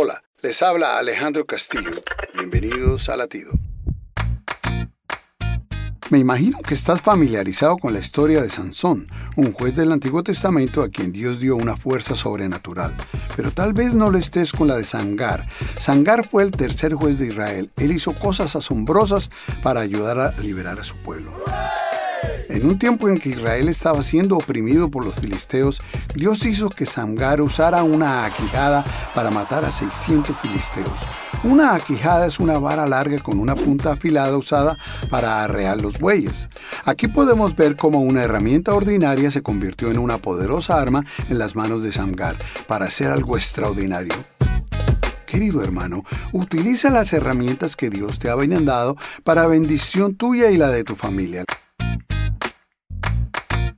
Hola, les habla Alejandro Castillo. Bienvenidos a Latido. Me imagino que estás familiarizado con la historia de Sansón, un juez del Antiguo Testamento a quien Dios dio una fuerza sobrenatural. Pero tal vez no lo estés con la de Sangar. Sangar fue el tercer juez de Israel. Él hizo cosas asombrosas para ayudar a liberar a su pueblo. En un tiempo en que Israel estaba siendo oprimido por los filisteos, Dios hizo que Samgar usara una aquijada para matar a 600 filisteos. Una aquijada es una vara larga con una punta afilada usada para arrear los bueyes. Aquí podemos ver cómo una herramienta ordinaria se convirtió en una poderosa arma en las manos de Samgar para hacer algo extraordinario. Querido hermano, utiliza las herramientas que Dios te ha dado para bendición tuya y la de tu familia.